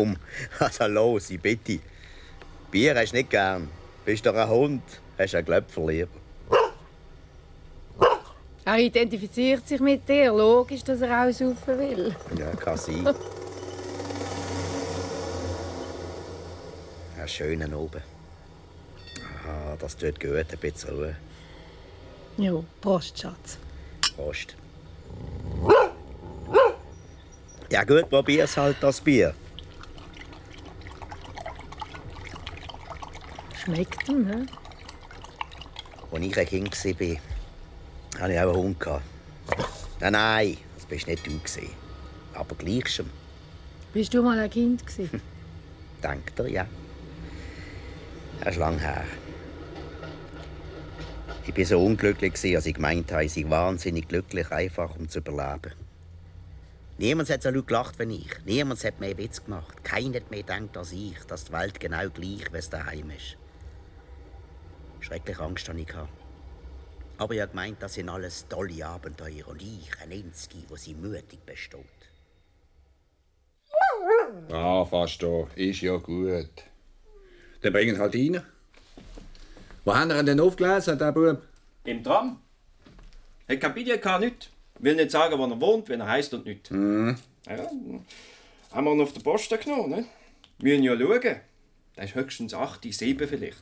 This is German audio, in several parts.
Komm, also los, ich bitte. Bier hast du nicht gern. Bist doch ein Hund, hast einen Glöpfer lieber. Er identifiziert sich mit dir. Logisch, dass er auch saufen will. Ja, kann sein. Einen schönen oben. Ah, das tut gut, ein bisschen Ruhe. Ja, Prost, Schatz. Prost. Ja gut, probier's halt, das Bier. Schmeckt hä? Als ich ein Kind war, hatte ich auch einen Hund. Nein, nein, das bist nicht du. Aber gleich schon. Bist du mal ein Kind? Denkt er, ja. Das ist lang her. Ich war so unglücklich, als ich gemeint habe, ich sei wahnsinnig glücklich, einfach um zu überleben. Niemand hat so laut gelacht wie ich. Niemand hat mehr Witz gemacht. Keiner hat mehr gedacht als ich, dass die Welt genau gleich, wie es daheim ist. Schrecklich Angst hatte ich. gehabt. Aber ich habe gemeint, das sind alles tolle Abenteuer und ich, ein Einzige, der sie mutig besteht. Ah, fast da. Ist ja gut. Dann bringen halt rein. Wo haben wir ihn denn aufgelesen, der Bub? Im Tram. Hat kein Bitte, kann nicht. Will nicht sagen, wo er wohnt, wenn er heisst und nicht. Mhm. Ja, haben wir ihn auf der Posten genommen, ne? Wir müssen ja schauen. Der ist höchstens 8, 7 vielleicht.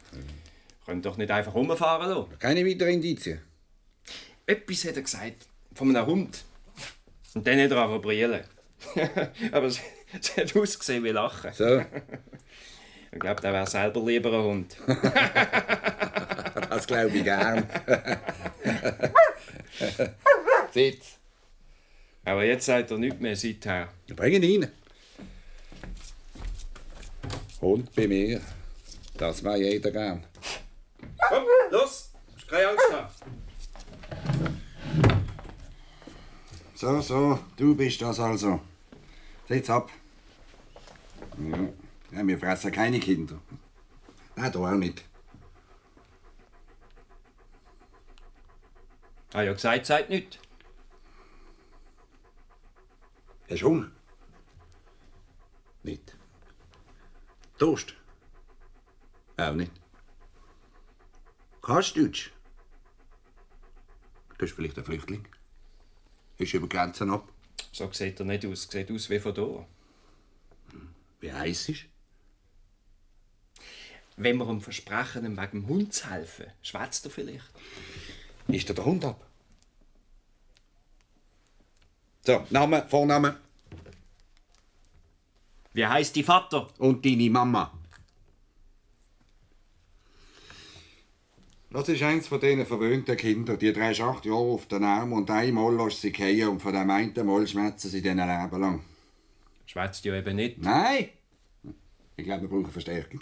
Können doch nicht einfach rumfahren lassen. Keine weiteren Indizien? Etwas hat er gesagt. Von einem Hund. Und dann hat er auch brillen. Aber es, es hat ausgesehen wie Lachen. So. Ich glaube, der wäre selber lieber ein Hund. Das glaube ich gern. Sitz. Aber jetzt sagt er nichts mehr seither. Bring ihn rein. Hund bei mir. Das war jeder gern. Komm, los! Keine Angst haben. So, so, du bist das also. Sitz ab. Ja, ja, wir fressen keine Kinder. Nein, du auch nicht. Ah ja, gesagt, sagt nichts. Hast du Hunger? Nicht. Durst? Auch nicht. Kannst du Deutsch? Du bist vielleicht ein Flüchtling. Ist über Grenzen ab. So sieht er nicht aus. Sieht aus wie von hier. Wie heiß ist? Wenn wir ihm versprechen, ihm wegen dem Hund zu helfen, schwätzt er vielleicht. Ist dir der Hund ab? So, Name, Vorname Wie heißt die Vater? und deine Mama. Das ist eins von diesen verwöhnten Kindern. Die drehst acht Jahre auf den Arm und einmal lässt sie fallen und von dem einen Mal schmerzen sie diesen Leben lang. Schwätzt ja eben nicht. Nein! Ich glaube, wir brauchen Verstärkung.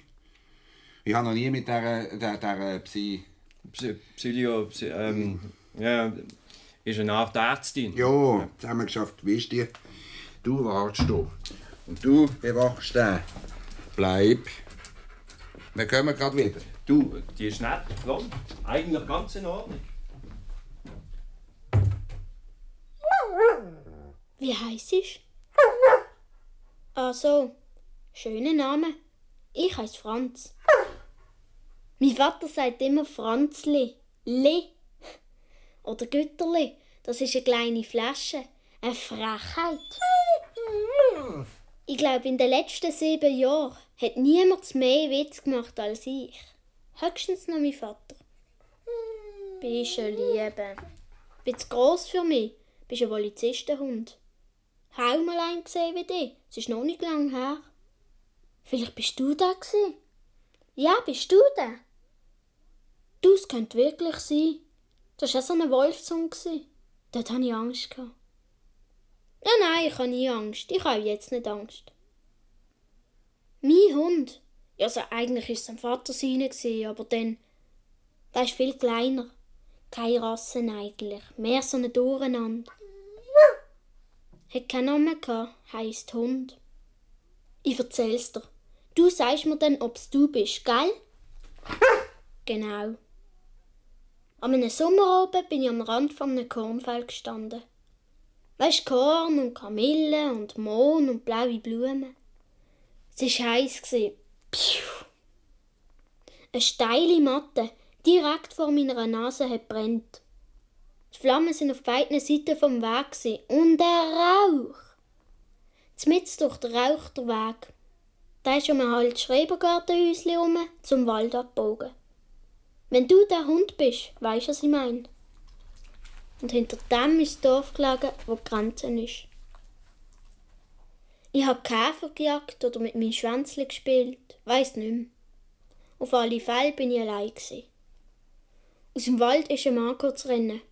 Ich habe noch nie mit dieser, dieser, dieser Psy... Psy Psylio, Psy ähm, ja, ist eine Art Ärztin. Ja, zusammen geschafft. Wie ist die? Du wartest hier. Und du bewachst den. Bleib. Wir kommen gerade wieder. Du, die ist nett, blond. Eigentlich ganz in Ordnung. Wie heißt ich? Ach so, schöner Name. Ich heiße Franz. Mein Vater sagt immer Franzli. Le. Oder Gütterli. Das ist eine kleine Flasche. Eine Frechheit. Ich glaube, in den letzten sieben Jahren hat niemand mehr Witz gemacht als ich. Höchstens noch mein Vater. Bist ein Liebe. Bist gross für mich. Bist ein Polizistenhund. Habe mal einen gesehen wie dich. Es ist noch nicht lang her. Vielleicht bist du da gsi. Ja, bist du da? Du, es könnte wirklich sein. Das war auch so ein Wolfshund. gsi. Dort hatte ich Angst. gehabt. Ja, nein, ich habe nie Angst. Ich habe jetzt nicht Angst. Mein Hund. Ja, also eigentlich es am Vater seine, aber dann. Der ist viel kleiner. Keine Rassen eigentlich. Mehr so ein Durcheinander. Hat keinen Namen gehabt, heisst Hund. Ich erzähl's dir. Du sagst mir dann, ob's du bist, gell? Genau. An einem Sommerabend bin ich am Rand von einem Kornfeld gestanden. Weisst Korn und Kamille und Mohn und blaue Blumen. Es war heiß. Piu. Eine steile Matte, direkt vor meiner Nase, hat brennt. Die Flammen sind auf beiden Seiten vom Weg und der Rauch. Zmitz durch den Rauch der Weg. Da ist um ein altes Schrebergartenhäuschen herum zum Wald abgebogen. Wenn du der Hund bist, weisst du, was ich meine. Und hinter dem ist das Dorf gelegen, wo die Grenze ist. Ich habe Käfer gejagt oder mit meinem Schwänzchen gespielt, weiss nicht mehr. Auf alle Fälle bin ich allein. Gewesen. Aus dem Wald ist ein Mann zu rennen.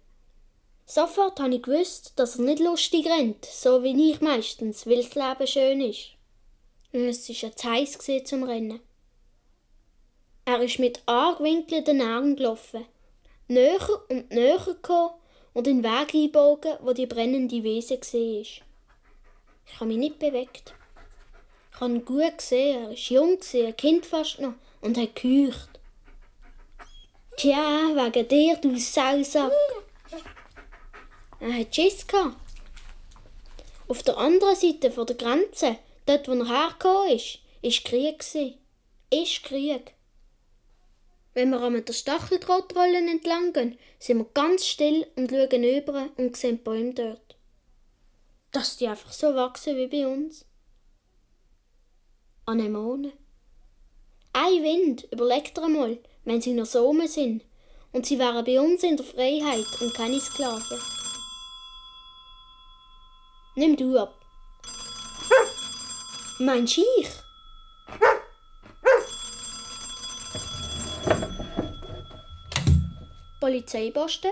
Sofort habe ich gewusst, dass er nicht lustig rennt, so wie ich meistens, weil das Leben schön ist. Und es war ja zu heiß zum Rennen. Er ist mit angewinkelten Augen gelaufen, näher und näher gekommen und den Weg einbogen, wo die brennende Wiese war. Ich habe mich nicht bewegt. Ich habe ihn gut gesehen, er war jung, ein Kind fast noch, und hat geheucht. Tja, wegen dir, du Sausack. Er hat Schiss gehabt. Auf der anderen Seite der Grenze, dort wo er hergekommen ist, ist Krieg. Ist Krieg. Wenn wir an der Stacheldrahtrolle entlang gehen, sind wir ganz still und schauen über und sehen Bäume dort. Dass die einfach so wachsen wie bei uns. Anemonen. Ein Wind, überlegt er einmal, wenn sie noch so rum sind. Und sie wären bei uns in der Freiheit und keine Sklaven. Nimm du ab. Mein Schiech. Polizeiposten?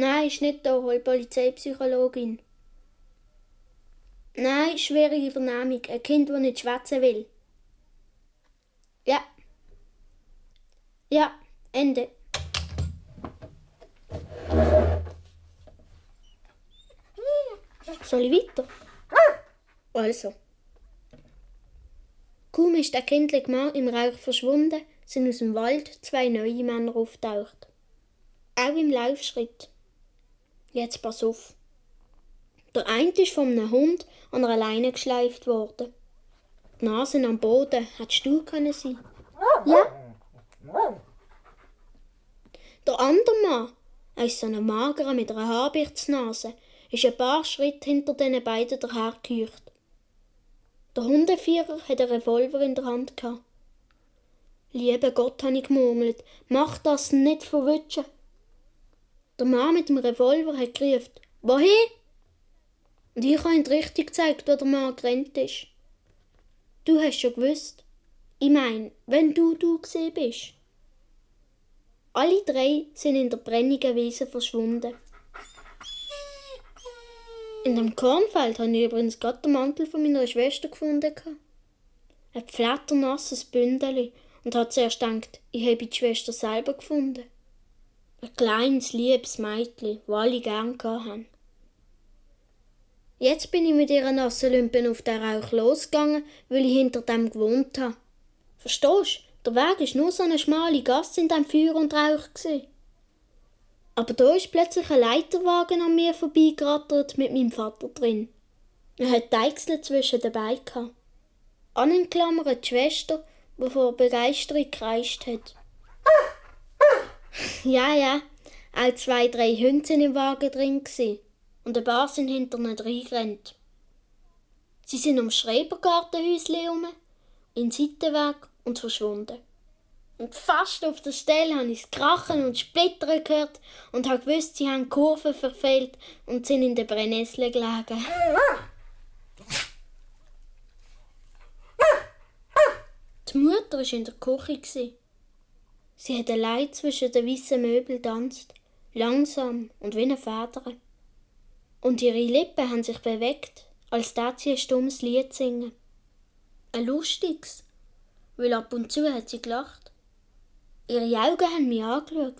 Nein, ist nicht da, hol Polizeipsychologin. Nein, schwierige Vernehmung. Ein Kind, das nicht schwätzen will. Ja. Ja, Ende. Soll ich weiter? Also. Kaum ist der kindliche Mann im Rauch verschwunden, sind aus dem Wald zwei neue Männer auftaucht. Auch im Laufschritt. Jetzt pass auf. Der eine ist von einem Hund an einer Leine geschleift worden. Die Nase am Boden, hättest du können sein? Ja. Der andere Mann, er ist so ein magerer mit einer Habichtsnase, ist ein paar Schritte hinter den beiden dahergehücht. Der Hundevierer hat einen Revolver in der Hand gehabt. Lieber Gott, habe ich gemurmelt, mach das nicht verwutschen. Der Mann mit dem Revolver hat gerufen, wohin? Und ich habe ihm die Richtung gezeigt, wo der Mann gerannt ist. Du hast schon gewusst. Ich meine, wenn du du gesehen bist. Alle drei sind in der brennigen Wiese verschwunden. In dem Kornfeld habe ich übrigens gerade den Mantel von meiner Schwester gefunden. Ein flatternasses Bündeli und hat zuerst gedacht, ich habe die Schwester selber gefunden. Ein kleines, liebes Mädchen, das alle gern haben. Jetzt bin ich mit ihren nassen Lümpen auf den Rauch losgegangen, weil ich hinter dem gewohnt habe. Verstehst? Der Weg ist nur so eine schmale Gasse in dem Feuer und Rauch. Gewesen. Aber da ist plötzlich ein Leiterwagen an mir vorbeigerattert mit meinem Vater drin. Er hat Deichsel zwischen dabei gehabt. Angeklammert die Schwester die vor Begeisterung gekreischt hat. Ja, ja, auch zwei, drei Hunde sind im Wagen drin gewesen. und ein paar sind hinter ihnen reingerannt. Sie sind ums Schrebergartenhäuschen herum, in den Seitenweg und verschwunden. Und fast auf der Stelle habe ich das Krachen und Splittern gehört und habe gewusst, sie haben Kurven verfehlt und sind in der Brennnessel gelegen. Die Mutter war in der Küche. Sie hat allein zwischen den weißen Möbeln tanzt, langsam und wie eine Feder. Und ihre Lippen haben sich bewegt, als tat sie ein stummes Lied singen. Ein lustiges, weil ab und zu hat sie gelacht. Ihre Augen haben mich angeschaut,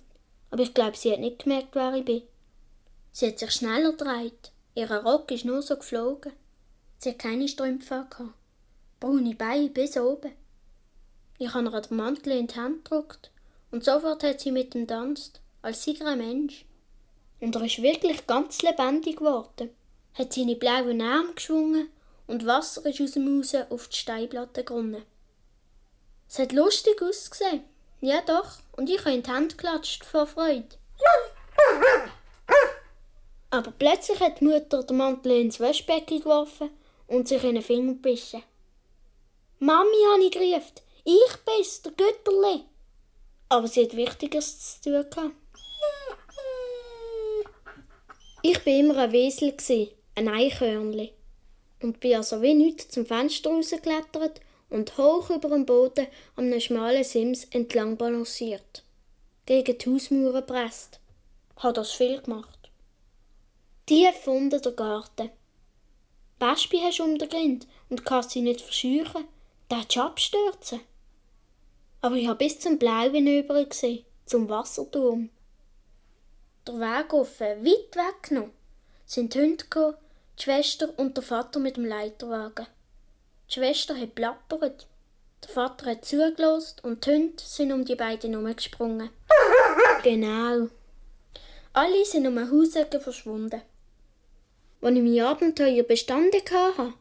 aber ich glaube, sie hat nicht gemerkt, wer ich bin. Sie hat sich schneller gedreht. Ihr Rock ist nur so geflogen. Sie hat keine Strümpfe gehabt. Braune Beine bis oben. Ich habe ihr den Mantel in die Hand gedrückt und sofort hat sie mit ihm tanzt, als sei ein Mensch. Und er ist wirklich ganz lebendig geworden, hat seine blauen Arme geschwungen und Wasser ist aus dem Haus auf die Steinplatte geronnen. Es hat lustig ausgesehen. Ja doch, und ich habe in die Hände geklatscht vor Freude. Aber plötzlich hat die Mutter den Mantel ins Waschbecken geworfen und sich in den Finger gebissen. Mami, habe ich gerufen. Ich bin's, der Götterli. Aber sie hat Wichtigeres zu tun gehabt. Ich war immer ein Wesel, ein Eichhörnli. Und bin also wie nichts zum Fenster rausgeklettert und hoch über dem Boden an einem schmalen Sims entlang balanciert. Gegen die Hausmauern gepresst. Hat das viel gemacht. Tief unter der Garten. Wespe hast du um den Grind und kannst sie nicht verscheuchen. Der hat abstürzen. Aber ich habe bis zum Blauen über gesehen, zum Wasserturm. Der Weg offen, weit weg noch, sind die Hunde gekommen, die Schwester und der Vater mit dem Leiterwagen. Die Schwester hat plappert. Der Vater hat zugelost und die Hunde sind um die beiden herumgesprungen. Genau. Alle sind um ein Hausecke verschwunden. Als ich mein Abenteuer bestanden hatte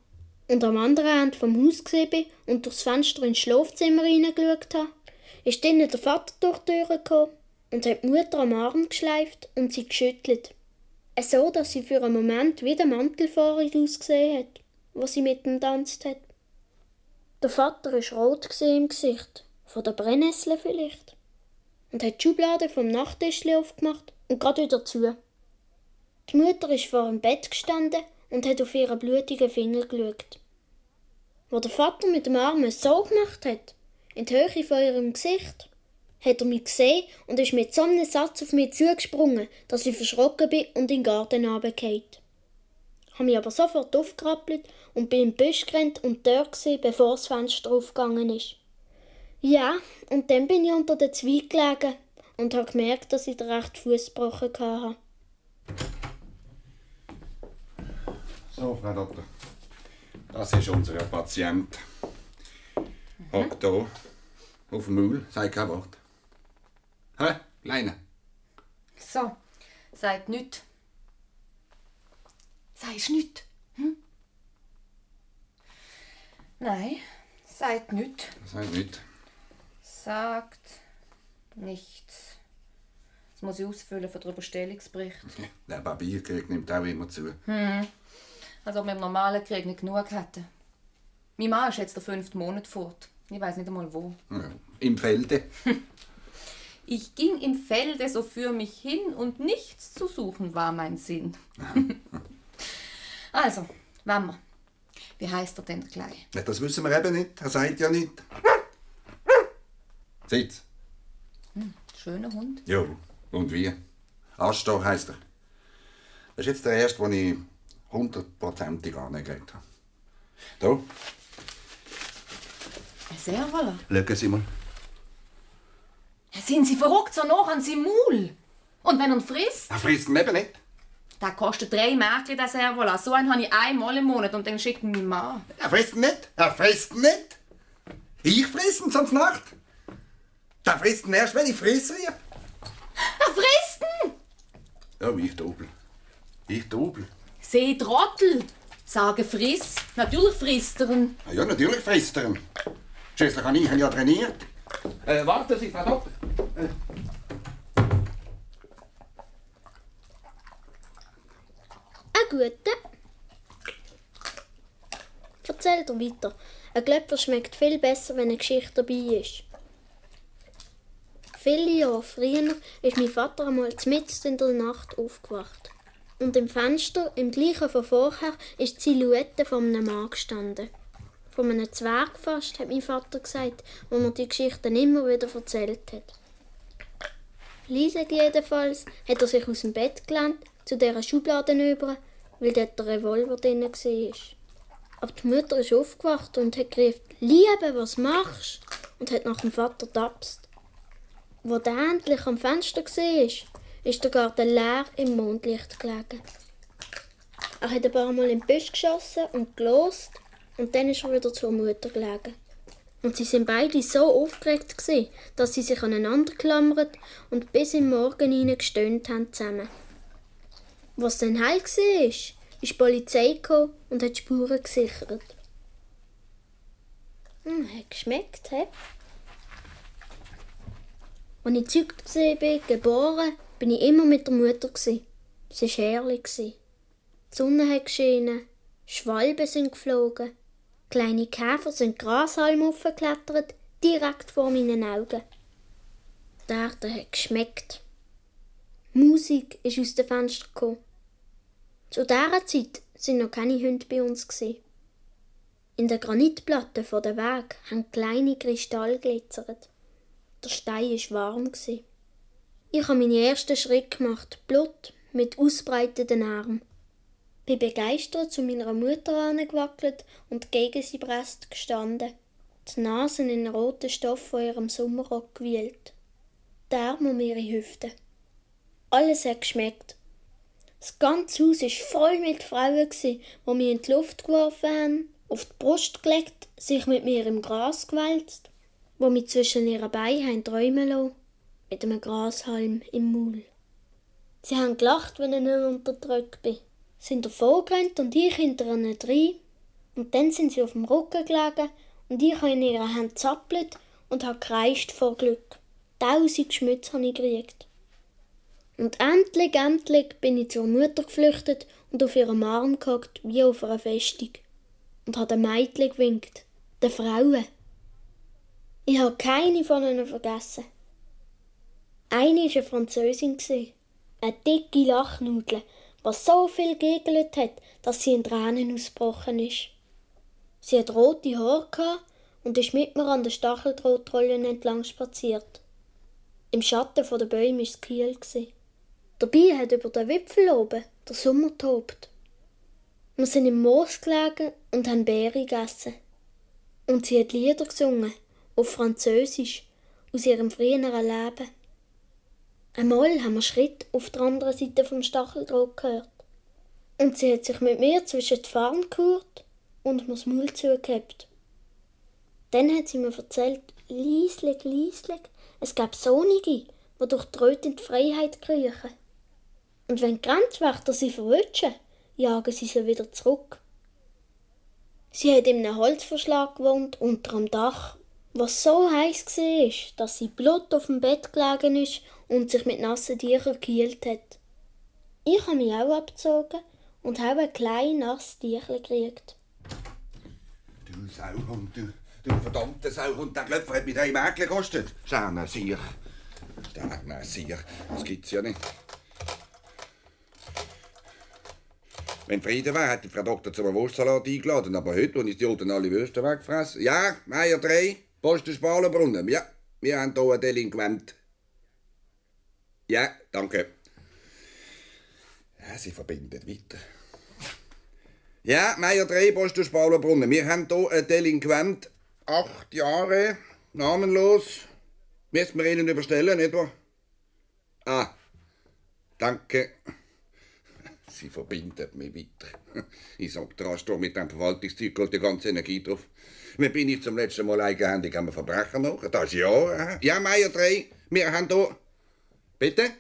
und am anderen Ende vom Haus gesehen und durchs Fenster ins Schlafzimmer hineingeschaut habe, ist dann der Vater durch die Tür gekommen und hat die Mutter am Arm geschleift und sie geschüttelt. So, dass sie für einen Moment wie der Mantelfahrer ausgesehen hat, wo sie mit ihm tanzt hat. Der Vater war rot im Gesicht, von der Brennnessel vielleicht, und hat die Schublade vom Nachttisch aufgemacht und gerade wieder zu. Die Mutter ist vor dem Bett gestanden und hat auf ihren blutigen Finger geschaut. Wo der Vater mit dem Arm so gemacht hat, in die Höhe von ihrem Gesicht, hat er mich gesehen und ist mit so einem Satz auf mich zugesprungen, dass ich verschrocken bin und in den Garten runtergefallen. Ich habe mich aber sofort aufgerappelt und bin im Busch gerannt und dort gesehen, bevor das Fenster aufgegangen ist. Ja, und dann bin ich unter den Zweig gelegen und habe gemerkt, dass ich den rechten Fuß gebrochen hatte. So, Frau Doktor. Das ist unser Patient. Hockt hier auf dem Maul, sagt kein Wort. Hä? Kleine? So, sagt nüt. Sagst nüt? Hm? Nein, sagt nüt. Sagt nicht. Sagt nichts. Das muss ich ausfüllen für den Überstellungsbericht. Der Papierkrieg nimmt auch immer zu. Als ob wir im normalen Krieg nicht genug hätten. Mein Mann ist jetzt der fünfte Monat fort. Ich weiß nicht einmal wo. Ja, Im Felde. Ich ging im Felde so für mich hin und nichts zu suchen war mein Sinn. also, Wammer. Wie heißt er denn gleich? Ja, Das wissen wir eben nicht. Er sagt ja nicht. Sitz. Schöner Hund. Ja. Und wie? Astor heisst er. Das ist jetzt der erste, den ich hundertprozentig angelegt habe. Da, Sehr voilà. schauen Sie mal. Sind Sie verrückt so noch an seinem Maul? Und wenn er ihn frisst? Er frisst ihn eben nicht. Der kostet drei Märkli, der Servola. So einen habe ich einmal im Monat und den schickt mir mein Mann. Er frisst ihn nicht. Er frisst ihn nicht. Ich friss ihn sonst Nacht. Der frisst ihn erst, wenn ich friss rief. Er frisst ihn! Ja, ich dobel. Ich dobel. Seh Trottel! Sage friss. Natürlich frisst er ihn. Ja, natürlich frisst er ihn. Schließlich habe ich ihn ja trainiert. Äh, warten Sie, Frau Doktor. Ein guter. Erzähl dir weiter. Ein Glöpfer schmeckt viel besser, wenn eine Geschichte dabei ist. Viele Jahre früher ist mein Vater einmal mitten in der Nacht aufgewacht. Und im Fenster, im gleichen von vorher, ist die Silhouette von einem Mann gestanden. Von einem Zwerg fast, hat mein Vater gesagt, wo mir die Geschichten immer wieder erzählt hat. Leise jedenfalls hat er sich aus dem Bett gelehnt, zu dieser Schublade über, weil dort der Revolver drin war. Aber die Mutter ist aufgewacht und hat gerufen, Liebe, was machst? Und hat nach dem Vater tapst. Wo der endlich am Fenster war, ist der Garten leer im Mondlicht gelegen. Er hat ein paar Mal im Busch geschossen und gelost und dann ist er wieder zur Mutter gelegen. Und sie sind beide so aufgeregt gewesen, dass sie sich aneinander klammert und bis im Morgen gestöhnt haben zusammen. Was dann heil war, ist die Polizei gekommen und hat die Spuren gesichert. Hm, hat geschmeckt, hä? Als ich gezeugt war, geboren, bin ich immer mit der Mutter. Es war herrlich. Die Sonne hat geschienen, Schwalben sind geflogen, kleine Käfer sind Grashalme aufgeklettert, direkt vor meinen Augen. Die Erde hat geschmeckt. Musik ist aus den Fenstern gekommen. Zu dieser Zeit sind noch keine Hunde bei uns. In der Granitplatte vor dem Weg haben kleine Kristalle glitzert. Der Stein war warm. Ich habe meinen ersten Schritt gemacht, Blut mit ausbreiteten Armen. Bin begeistert zu meiner Mutter angewackelt und gegen sie Brest gestanden, die Nase in roten Stoff von ihrem Sommerrock gewühlt, die Arme um ihre Hüften. Alles hat geschmeckt. Das ganze Haus war voll mit Frauen, die mich in die Luft geworfen haben, auf die Brust gelegt, sich mit mir im Gras gewälzt, wo mich zwischen ihren Beinen träumen lassen, mit einem Grashalm im Maul. Sie haben gelacht, wenn ich nicht unterdrückt bin, sind davongerannt und ich hinter ihnen rein. Und dann sind sie auf dem Rücken gelegen und ich habe in ihrer Hand zappelt und habe kreischt vor Glück. Tausend Schmütze habe ich gekriegt. Und endlich, endlich bin ich zur Mutter geflüchtet und auf ihrem Arm gehockt, wie auf einer Festung. Und habe den Mädchen gewinkt, den Frauen. Ich habe keine von ihnen vergessen. Eine war eine Französin, eine dicke Lachnudel, die so viel gegelt hat, dass sie in Tränen ausgebrochen ist. Sie hat rote Haare und ist mit mir an den Stacheldrahtrollen entlang spaziert. Im Schatten der Bäume war es kühl. Dabei hat über den Wipfel oben der Sommer tobt. Wir sind im Moos gelegen und haben Beeren gegessen. Und sie hat Lieder gesungen, auf Französisch, aus ihrem früheren Leben. Einmal haben wir Schritt auf der anderen Seite vom Stacheldraht gehört. Und sie hat sich mit mir zwischen die Farn gehört und mir das Maul zugehabt. Dann hat sie mir erzählt, lieslig, lieslig, es gab Sonnige, die durch die Röte in die Freiheit kriechen. Und wenn die Grenzwächter sie verwutschen, jagen sie sie wieder zurück. Sie hat in einem Holzverschlag gewohnt, unter dem Dach, was so heiß war, dass sie Blut auf dem Bett gelegen ist und sich mit nassen Tüchern gekühlt hat. Ich habe mich auch abgezogen und habe ein kleines nasses Tüchlein gekriegt. Du Sauhund, du, du verdammter Sauhund, der Klöpfer hat mir drei Mädchen gekostet. Schäne sich. Sterne sich. Das gibt's ja nicht. Wenn Frieden wäre, hätte Frau Doktor zum Wurstsalat eingeladen. Aber heute, wo ich die Juden alle Würste wegfressen. Ja, Meier 3, Posten Spalenbrunnen. Ja, wir haben hier einen Delinquent. Ja, danke. Ja, sie verbindet weiter. Ja, Meier 3, Posten Spalenbrunnen. Wir haben hier einen Delinquent. Acht Jahre, namenlos. Müssen wir Ihnen überstellen, nicht wahr? Ah, danke. Sie verbindet mich weiter. Ich sag du mit dem Verwaltungszeug geht die ganze Energie drauf. Wann bin ich zum letzten Mal eigenhändig am Verbrechen noch? Das ist ja. äh? Ja, Meier 3, wir haben hier. Bitte?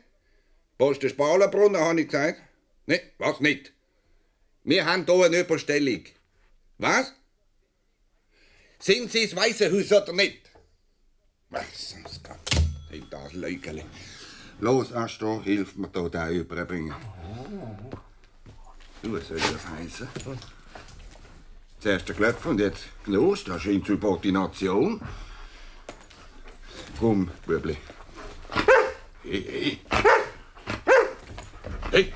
Posten Spalenbrunnen, habe ich gesagt. Ne, was nicht? Wir haben hier eine Überstellung. Was? Sind Sie das Weiße Haus oder nicht? Was sonst Gott. Sind das Leugele. Los, Astor, hilf mir hier den überbringen. Du, was soll das heißen? Zuerst der Klöpfer und jetzt los, das ist Insubordination. Komm, Bübli. Hey, hey. Hey,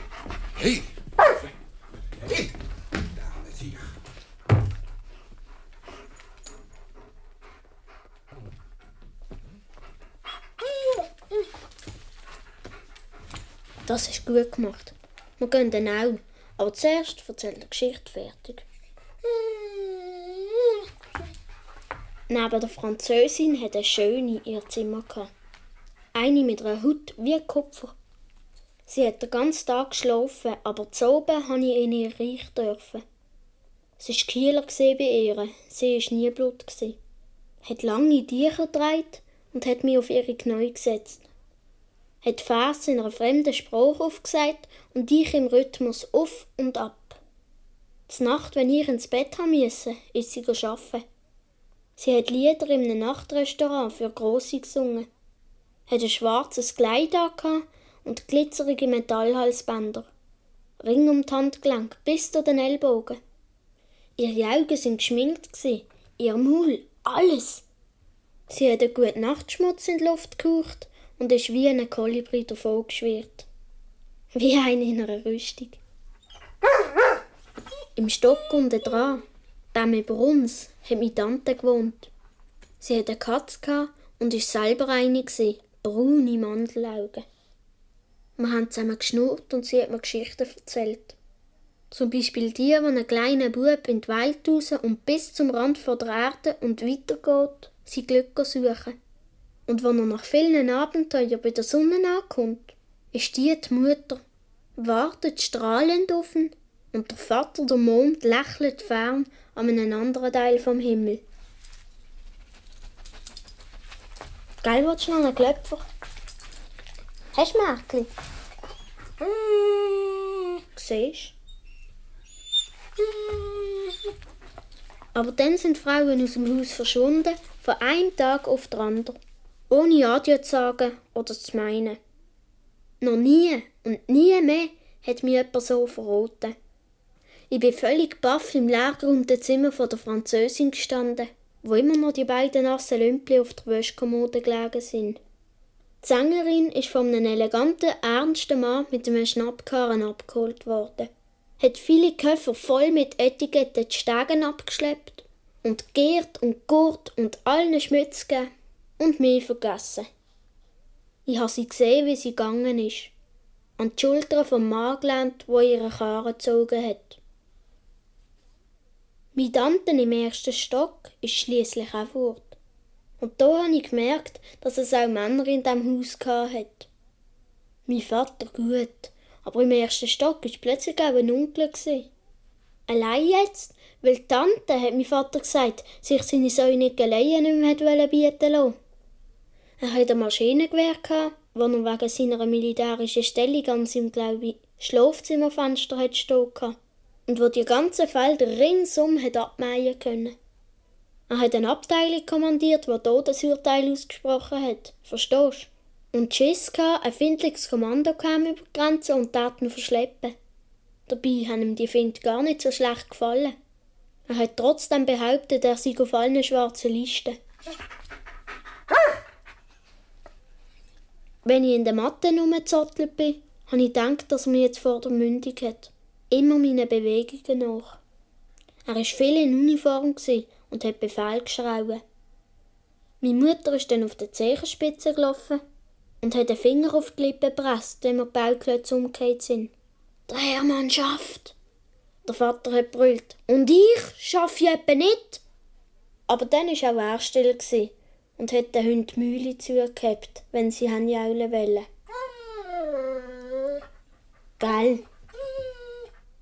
hey. Hey. Das ist gut gemacht. Wir gehen dann auch. Aber zuerst erzählt die Geschichte fertig. Neben der Französin hat eine Schöne ihr Zimmer gehabt. Eine mit einer Haut wie Kupfer. Sie hat den ganzen Tag geschlafen, aber zu oben habe ich in ihr Reich dürfen. Es war Kieler bei ihr, sie war nie Blut. Hat lange Tücher getragen und hat mich auf ihre Knie gesetzt. Hat Vers in einer fremden Sprache aufgesagt und ich im Rhythmus auf und ab. Die Nacht, wenn ich ins Bett haben musste, ist sie arbeiten. Sie hat Lieder in einem Nachtrestaurant für Grosse gesungen, hat ein schwarzes Kleid an und glitzerige Metallhalsbänder. Ring um die Handgelenk bis zu den Ellbogen. Ihre Augen sind geschminkt, ihr Maul, alles. Sie hat einen guten Nachtschmutz in die Luft gehaucht und ist wie eine Kolibri davon geschwirrt. Wie eine in einer Rüstung. Im Stock unten dran, dem über uns, hat meine Tante gewohnt. Sie hatte eine Katze und ist selber eine, braune Mandelaugen. Wir haben zusammen geschnurrt und sie hat mir Geschichten erzählt. Zum Beispiel die, wo ein kleiner Bub in die Welt raus und bis zum Rand der Erde und weitergeht, sein Glück suchen. Und wenn er nach vielen Abenteuern bei der Sonne ankommt, ist die die Mutter, wartet strahlend auf ihn und der Vater, der Mond, lächelt fern an einem anderen Teil vom Himmel. Geil, du noch einen Klöpfer? Hast du Märkli? Mm. Siehst Aber dann sind Frauen aus dem Haus verschwunden, von einem Tag auf den anderen, ohne Adieu zu sagen oder zu meinen. Noch nie und nie mehr hat mich jemand so verraten. Ich bin völlig baff im leergeräumten Zimmer von der Französin gestanden, wo immer noch die beiden nassen Lümpli auf der Wäschkommode gelegen sind. Die Sängerin ist von einem eleganten, ernsten Mann mit einem Schnappkarren abgeholt worden, hat viele Köffer voll mit Etiketten die Stegen abgeschleppt und geert und gurt und allen Schmutz gegeben und mich vergessen. Ich habe sie gesehen, wie sie gegangen ist, an die Schultern vom Mann gelehnt, wo ihre Karre gezogen hat. Meine Tante im ersten Stock ist schließlich auch fort. Und da habe ich gemerkt, dass es auch Männer in diesem Haus hat. Mein Vater gut, aber im ersten Stock war plötzlich auch ein Onkel. Allein jetzt, weil die Tante, hat mein Vater gesagt, sich seine Säune Geleien nicht mehr bieten lassen. Er hatte ein Maschinengewehr, das er wegen seiner militärischen Stellung an seinem, glaube ich, Schlafzimmerfenster hat stehen und wo die ganze Felder ringsum hat abmähen können. Er hat eine Abteilung kommandiert, die Todesurteil ausgesprochen hat. Verstehst Und Schiss ein findliches Kommando kam über die Grenze und Daten verschleppen. Dabei haben ihm die Find gar nicht so schlecht gefallen. Er hat trotzdem behauptet, er sei auf allen schwarzen Listen. Wenn ich in der Matte rumgezottelt bin, habe ich gedacht, dass er mich jetzt vor der Mündung hat immer meinen Bewegungen nach. Er war viel in Uniform und hat Befehl geschrieben. Meine Mutter ist dann auf der Zehenspitze gelaufen und hat den Finger auf die Lippe gepresst, wenn wir die Bauklötze umgekehrt sind. Der Hermann schafft! Der Vater hat brüllt. Und ich schaffe etwa nicht! Aber dann war auch er still und hat den Hund die Mühle zugehabt, wenn sie jaulen wollen. Gell?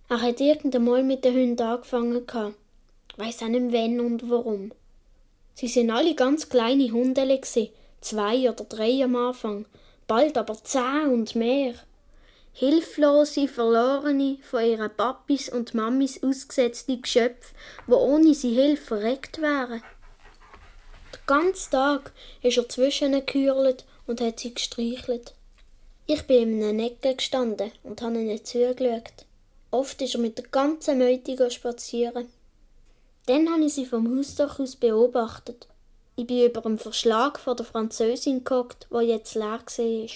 Er hat irgendeinmal mit den Hunden angefangen. Ich weiss auch nicht wann und warum. Sie sind alle ganz kleine Hundele, zwei oder drei am Anfang, bald aber zehn und mehr. Hilflose, verlorene, von ihren Papis und Mamis ausgesetzte Geschöpfe, wo ohne sie Hilfe verreckt wären. Ganzen Tag ist er zwischen ihnen gehürlet und hat sie gestreichelt. Ich bin in einer Ecke gestanden und habe ihnen zugeschaut. Oft ist er mit der ganzen Meute spazieren. Dann habe ich sie vom Hausdach aus beobachtet. Ich bin über dem Verschlag von der Französin gehockt, wo jetzt leer war.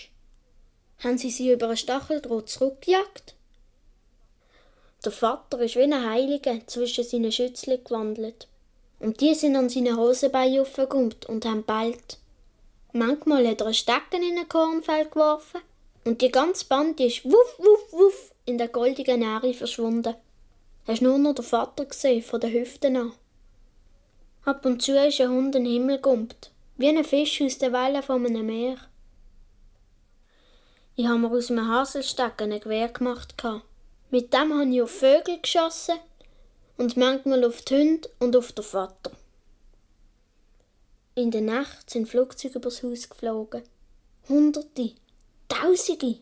Haben sie sie über einen Stacheldraht zurückgejagt? Der Vater ist wie ein Heiliger zwischen seinen Schützlen gewandelt. Und die sind an seine Hosenbeine aufgegumpt und haben bellt. Manchmal hat er einen Stecken in ein Kornfeld geworfen und die ganze Band ist wuff, wuff, wuff in der goldigen Ähre verschwunden. Hast nur noch den Vater gesehen, von den Hüften an. Ab und zu ist ein Hund in den Himmel gumpt, wie ein Fisch aus der Welle von einem Meer. Ich habe mir aus einem Haselstecken ein Gewehr gemacht. Mit dem habe ich auf Vögel geschossen und manchmal auf die Hunde und auf den Vater. In der Nacht sind Flugzeuge übers Haus geflogen. Hunderte, Tausende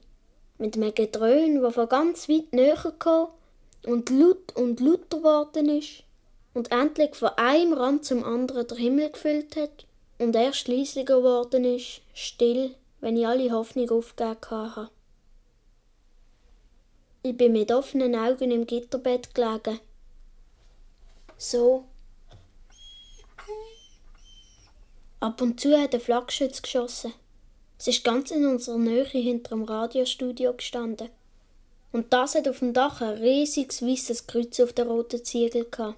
mit einem Gedröhn, das von ganz weit näher kam und laut und lauter geworden ist und endlich von einem Rand zum anderen der Himmel gefüllt hat und erst leisiger geworden ist, still, wenn ich alle Hoffnung aufgegeben habe. Ich bin mit offenen Augen im Gitterbett gelegen. So. Ab und zu hat ein Flakgeschütz geschossen. Es ist ganz in unserer Nähe hinter dem Radiostudio gestanden. Und das hat auf dem Dach ein riesiges weißes Kreuz auf der roten Ziegel gehabt.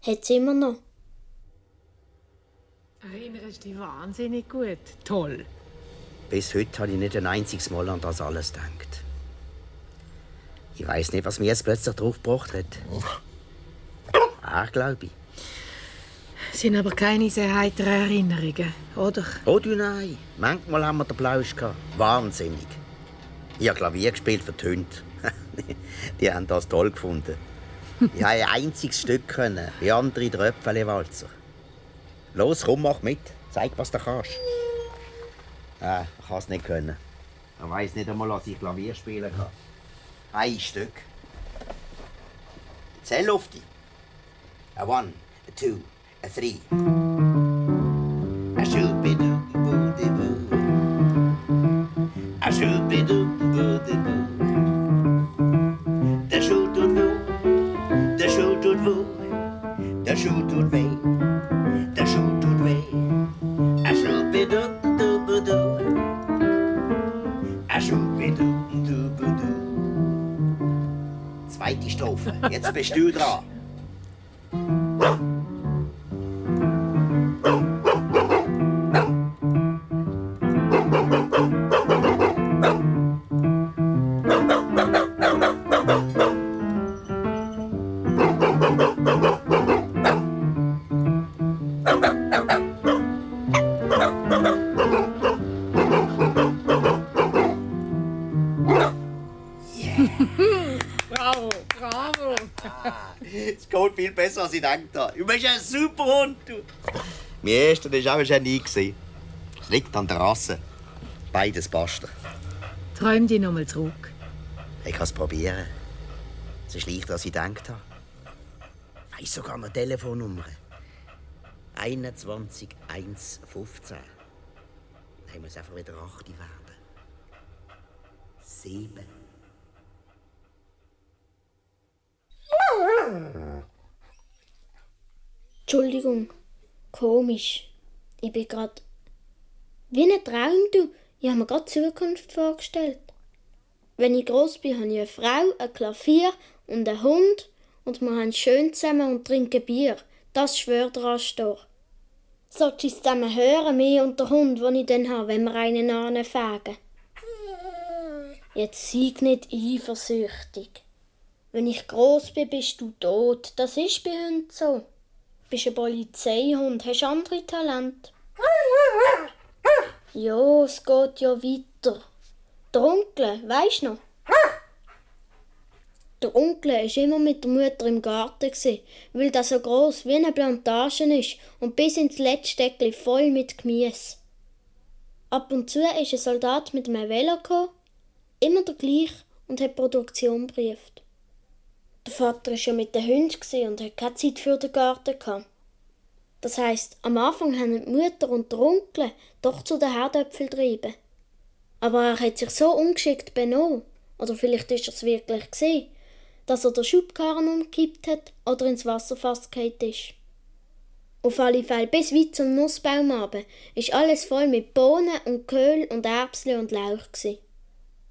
Hat's immer noch. Erinnerst dich wahnsinnig gut. Toll. Bis heute habe ich nicht ein einziges Mal an das alles gedacht. Ich weiß nicht, was mir jetzt plötzlich draufgebracht hat. Ah, glaube ich. Sind aber keine sehr heiteren Erinnerungen, oder? Oh du nein, manchmal haben wir den Plausch gehabt. Wahnsinnig. Ich habe Klavier gespielt für die Hunde. die haben das toll gefunden. Ich habe ein einziges Stück können, wie andere Tröpfele-Walzer. Los, komm, mach mit. Zeig, was du kannst. Ah, ich kann es nicht können. Ich weiß nicht einmal, dass ich Klavier spielen kann. Ein Stück. Zähl auf dich. A one, a two, a three. A shooby-doo, boo-dee-boo. A shooby-doo, boo-dee-boo. Der Schuh tut weh, der Schuh tut weh, der Schuh tut weh, der Schuh tut weh. A shooby-doo, doo-boo-doo. A shooby-doo, doo-boo-doo. Zweite Strophe, jetzt bist du dran. Erster war auch schon nie. gewesen. Es liegt an der Rasse. Beides passt. Träum dich nochmal zurück. Ich kann es probieren. Es ist leichter, als ich gedacht habe. Ich weiss sogar noch Telefonnummer. 21 115. Nein, muss einfach wieder 8 werden. 7. Entschuldigung. Komisch. Ich bin grad. Wie ein Traum, du. Ich habe mir gerade Zukunft vorgestellt. Wenn ich groß bin, habe ich eine Frau, ein Klavier und einen Hund und wir haben schön zusammen und trinken Bier. Das schwört der Astor. Sollst du es zusammen hören, mir und der Hund, den ich dann habe, wenn wir einen anfegen? Jetzt sei nicht eifersüchtig. Wenn ich groß bin, bist du tot. Das ist bei Hunden so. Du bist ein Polizeihund, hast andere Talente. Ja, es geht ja weiter. Der Onkel, weisst du noch? Der Onkel war immer mit der Mutter im Garten, weil das so groß wie eine Plantage ist und bis ins letzte Deckli voll mit Gemüse. Ab und zu ist ein Soldat mit einem Velo gekommen, immer der gleiche, und hat die Produktion gebrieft. Der Vater war ja mit den Hunden und hat keine Zeit für den Garten gehabt. Das heisst, am Anfang haben die Mutter und der Onkel doch zu den Herdöpfeln getrieben. Aber er hat sich so ungeschickt benommen, oder vielleicht ist er es wirklich gesehen, dass er den Schubkarren umgekippt hat oder ins Wasserfass gefallen ist. Auf alle Fälle bis weit zum Nussbaum runter ist alles voll mit Bohnen und Köhl und Erbsen und Lauch.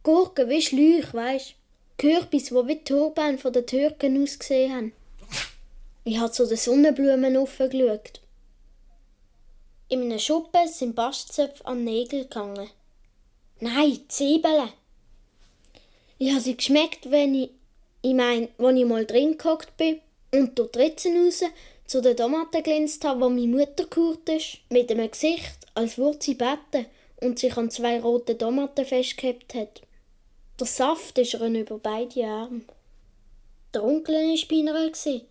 Gurken wie Schläuche, weisst Kürbis, die wie die Turban den Türken ausgesehen haben. Ich habe zu den Sonnenblumen aufgeschaut. In einem Schuppen sind Bastzöpfe an Nägel gegangen. Nein, Zwiebeln. Ich habe sie geschmeckt, wenn ich, ich meine, als ich mal drin gehockt bin und durch die Ritzen raus zu den Tomaten glänzt habe, wo meine Mutter gehurt ist, mit einem Gesicht, als würde sie beten und sich an zwei roten Tomaten festgehabt hat. Der Saft ist ihr über beide Arme. Der Onkel war bei ihr.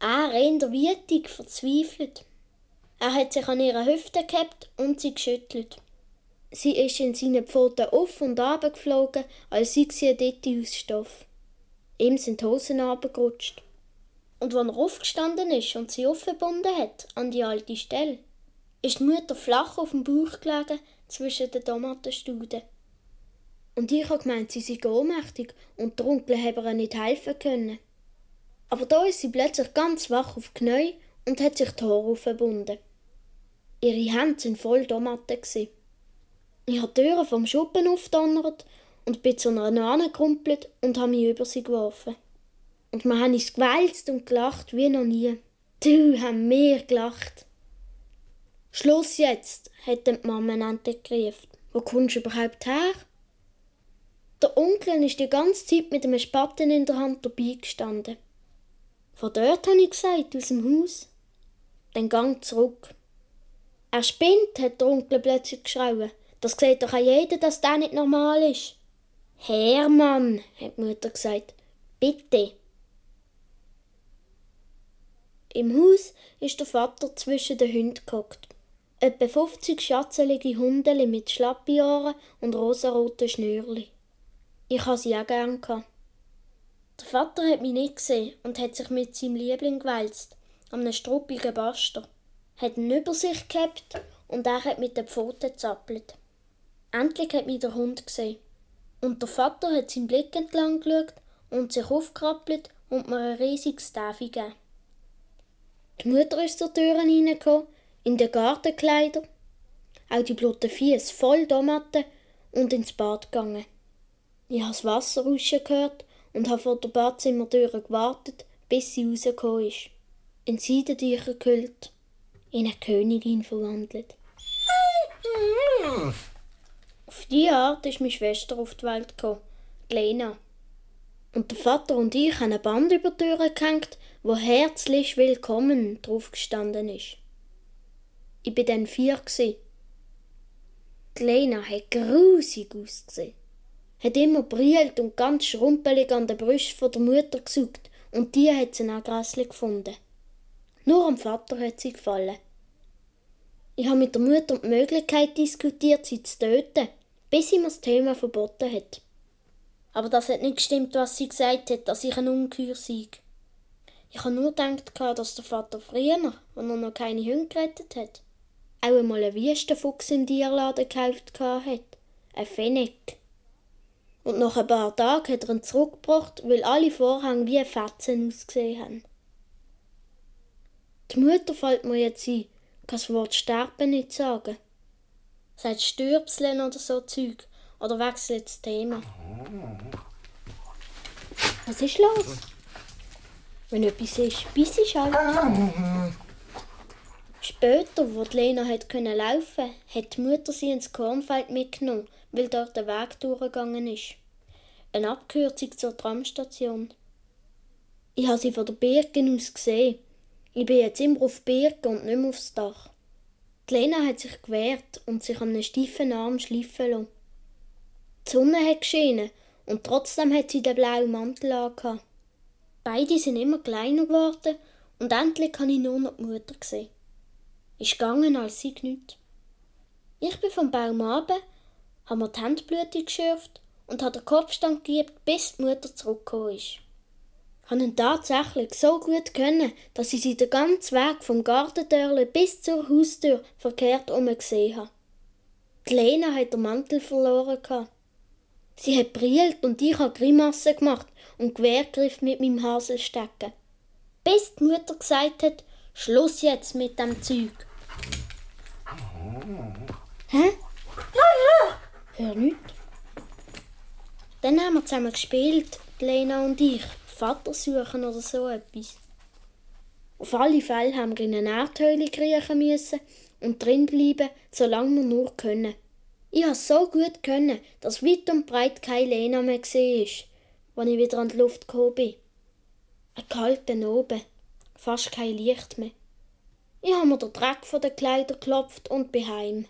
Er eher wütig, verzweifelt. Er hat sich an ihre Hüfte gehabt und sie geschüttelt. Sie ist in seinen Pfoten auf und ab geflogen, als sei sie Dette aus Stoff. Ihm sind die Hosen runtergerutscht. Und als er aufgestanden ist und sie aufgebunden hat an die alte Stelle, ist die Mutter flach auf dem Bauch gelegen zwischen den Tomatenstuden. Und ich habe gemeint, sie sei ohnmächtig und der Onkel habe ihr nicht helfen können. Aber da ist sie plötzlich ganz wach auf die Knie und hat sich die Haare aufgebunden. Ihre Hände sind voll Tomaten. Ich habe die Türen vom Schuppen aufgedonnert und bin zu einer Nase gerumpelt und habe mich über sie geworfen. Und wir haben uns gewälzt und gelacht wie noch nie. Du, haben wir gelacht. Schluss jetzt, hat die Mama endlich gerufen. Wo kommst du überhaupt her? Der Onkel ist die ganze Zeit mit einem Spaten in der Hand dabei gestanden. Von dort habe ich gesagt, aus dem Haus. Dann gang zurück. Er spinnt, hat der Onkel plötzlich geschrien. Das sieht doch auch jeder, dass der nicht normal ist. Hermann, hat die Mutter gesagt. Bitte. Im Haus ist der Vater zwischen den Hunden gehockt. Etwa 50 schatzelige Hundeli mit Schlappiohren und rosaroten Schnürli. Ich habe sie auch gern gehabt. Der Vater hat mich nicht gesehen und hat sich mit seinem Liebling gewälzt, einem struppigen Baster, hat ihn über sich gehabt und er hat mit den Pfoten zappelt. Endlich hat mich der Hund gesehen. Und der Vater hat seinen Blick entlang geschaut und sich aufgerappelt und mir ein riesiges Täfi gegeben. Die Mutter ist zur Tür reingekommen, in den Gartenkleider, auch die blutigen Fies voll Tomaten und ins Bad gegangen. Ich habe das Wasser rauschen gehört und habe vor der Badzimmertür gewartet, bis sie rausgekommen ist. In Seidentücher gehüllt, in eine Königin verwandelt. Auf diese Art ist meine Schwester auf die Welt gekommen, Lena. Und der Vater und ich haben ein Band über die Tür gehängt, wo herzlich willkommen drauf gestanden ist. Ich bin dann vier gsi. Die Lena hat grusig ausgesehen. Hat immer brillt und ganz schrumpelig an der Brust von der Mutter gesucht und die hat sie auch grässlich gefunden. Nur am Vater hat sie gefallen. Ich habe mit der Mutter die Möglichkeit diskutiert, sie zu töten, bis sie mir das Thema verboten hat. Aber das hat nicht gestimmt, was sie gesagt hat, dass ich ein Ungeheuer sei. Ich habe nur gedacht, dass der Vater früher, als er noch keine Hunde gerettet hat, auch einmal einen Wüstenfuchs im Tierladen gekauft hat. Ein Fennec. Und nach ein paar Tagen hat er ihn zurückgebracht, weil alle Vorhänge wie Fetzen ausgesehen haben. Die Mutter fällt mir jetzt ein, kann das Wort sterben nicht sagen. Sagt Stürbseln oder so Zeug. Oder wechselt das Thema. Was ist los? Wenn etwas ist, bis ich halt. Später, wo die Lena hat können laufen, hat die Mutter sie ins Kornfeld mitgenommen, weil dort der Weg durchgegangen ist. Eine Abkürzung zur Tramstation. Ich habe sie von der Birken aus gesehen. Ich bin jetzt immer auf Birken und nicht mehr aufs Dach. Die Lena hat sich gewehrt und sich an einem steifen Arm schleifen lassen. Die Sonne hat geschienen und trotzdem hat sie den blauen Mantel angehabt. Beide sind immer kleiner geworden und endlich habe ich nur noch die Mutter gesehen. Ist gegangen, als sie genügt. Ich bin vom Baum runter, habe mir die Handblüte geschürft und habe den Kopfstand gegeben, bis die Mutter zurückgekommen ist. Ich ihn tatsächlich so gut können, dass ich sie den ganzen Weg vom Gartentürle bis zur Haustür verkehrt um gesehen habe. Die Lena hat den Mantel verloren. Sie hat brillt und ich habe Grimassen gemacht und Quergriff mit meinem Haselstecken. Bis die Mutter gesagt hat, Schluss jetzt mit dem Zeug. Hä? Hör nicht. Dann haben wir zusammen gespielt, Lena und ich. Vater suchen oder so etwas. Auf alle Fälle haben wir in eine Erdhöhle kriechen müssen und drin bleiben, solange wir nur können. Ich habe so gut können, dass weit und breit keine Lena mehr gesehen ist, als ich wieder an die Luft gekommen bin. Ein kalter oben, fast kein Licht mehr. Ich habe mir den Dreck von den Kleidern geklopft und bin heim.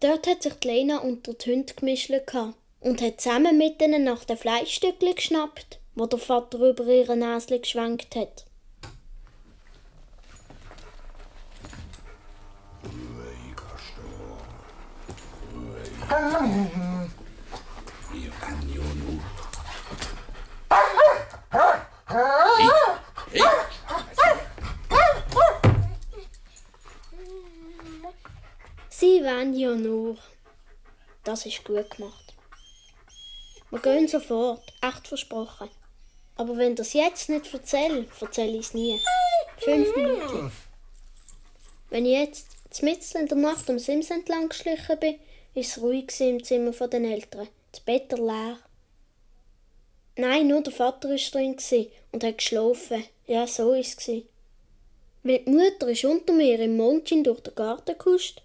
Dort hat sich die Lena unter die Hunde gemischt und hat zusammen mit ihnen nach den Fleischstückchen geschnappt, wo der Vater über ihre Nase geschwenkt hat. Hey, hey. Ja nur. Ja, nur. Das ist gut gemacht. Wir gehen sofort, echt versprochen. Aber wenn das jetzt nicht erzähle, erzähle ich es nie. Fünf Minuten. Wenn ich jetzt mitten in der Nacht am Sims entlang geschlichen bin, ist es ruhig im Zimmer den Eltern. Das Bett leer. Nein, nur der Vater war drin und hat geschlafen. Ja, so war es. Die Mutter ist unter mir im Mondschein durch den Garten gehuscht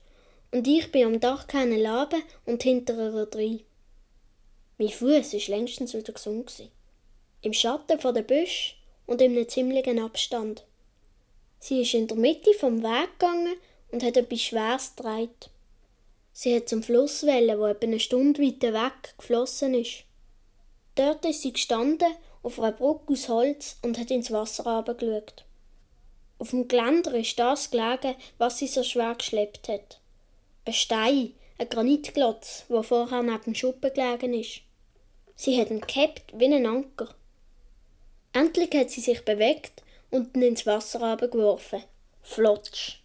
und ich bin am Dach keine Labe und hinter ihr drin. Mein Fuß war längstens wieder gesund. Im Schatten von der Büsch und in einem ziemlichen Abstand. Sie ist in der Mitte vom Weg gegangen und hat etwas Schweres getragen. Sie hat zum Fluss wollen, wo etwa eine Stunde weiter weg geflossen ist. Dort ist sie gestanden, auf einer Brücke aus Holz und hat ins Wasser runtergeschaut. Auf dem Geländer ist das gelegen, was sie so schwer geschleppt hat. Ein Stein, ein Granitklotz, der vorher neben dem Schuppen gelegen ist. Sie hat ihn gehabt wie ein Anker. Endlich hat sie sich bewegt und ihn ins Wasser runtergeworfen. Flotsch.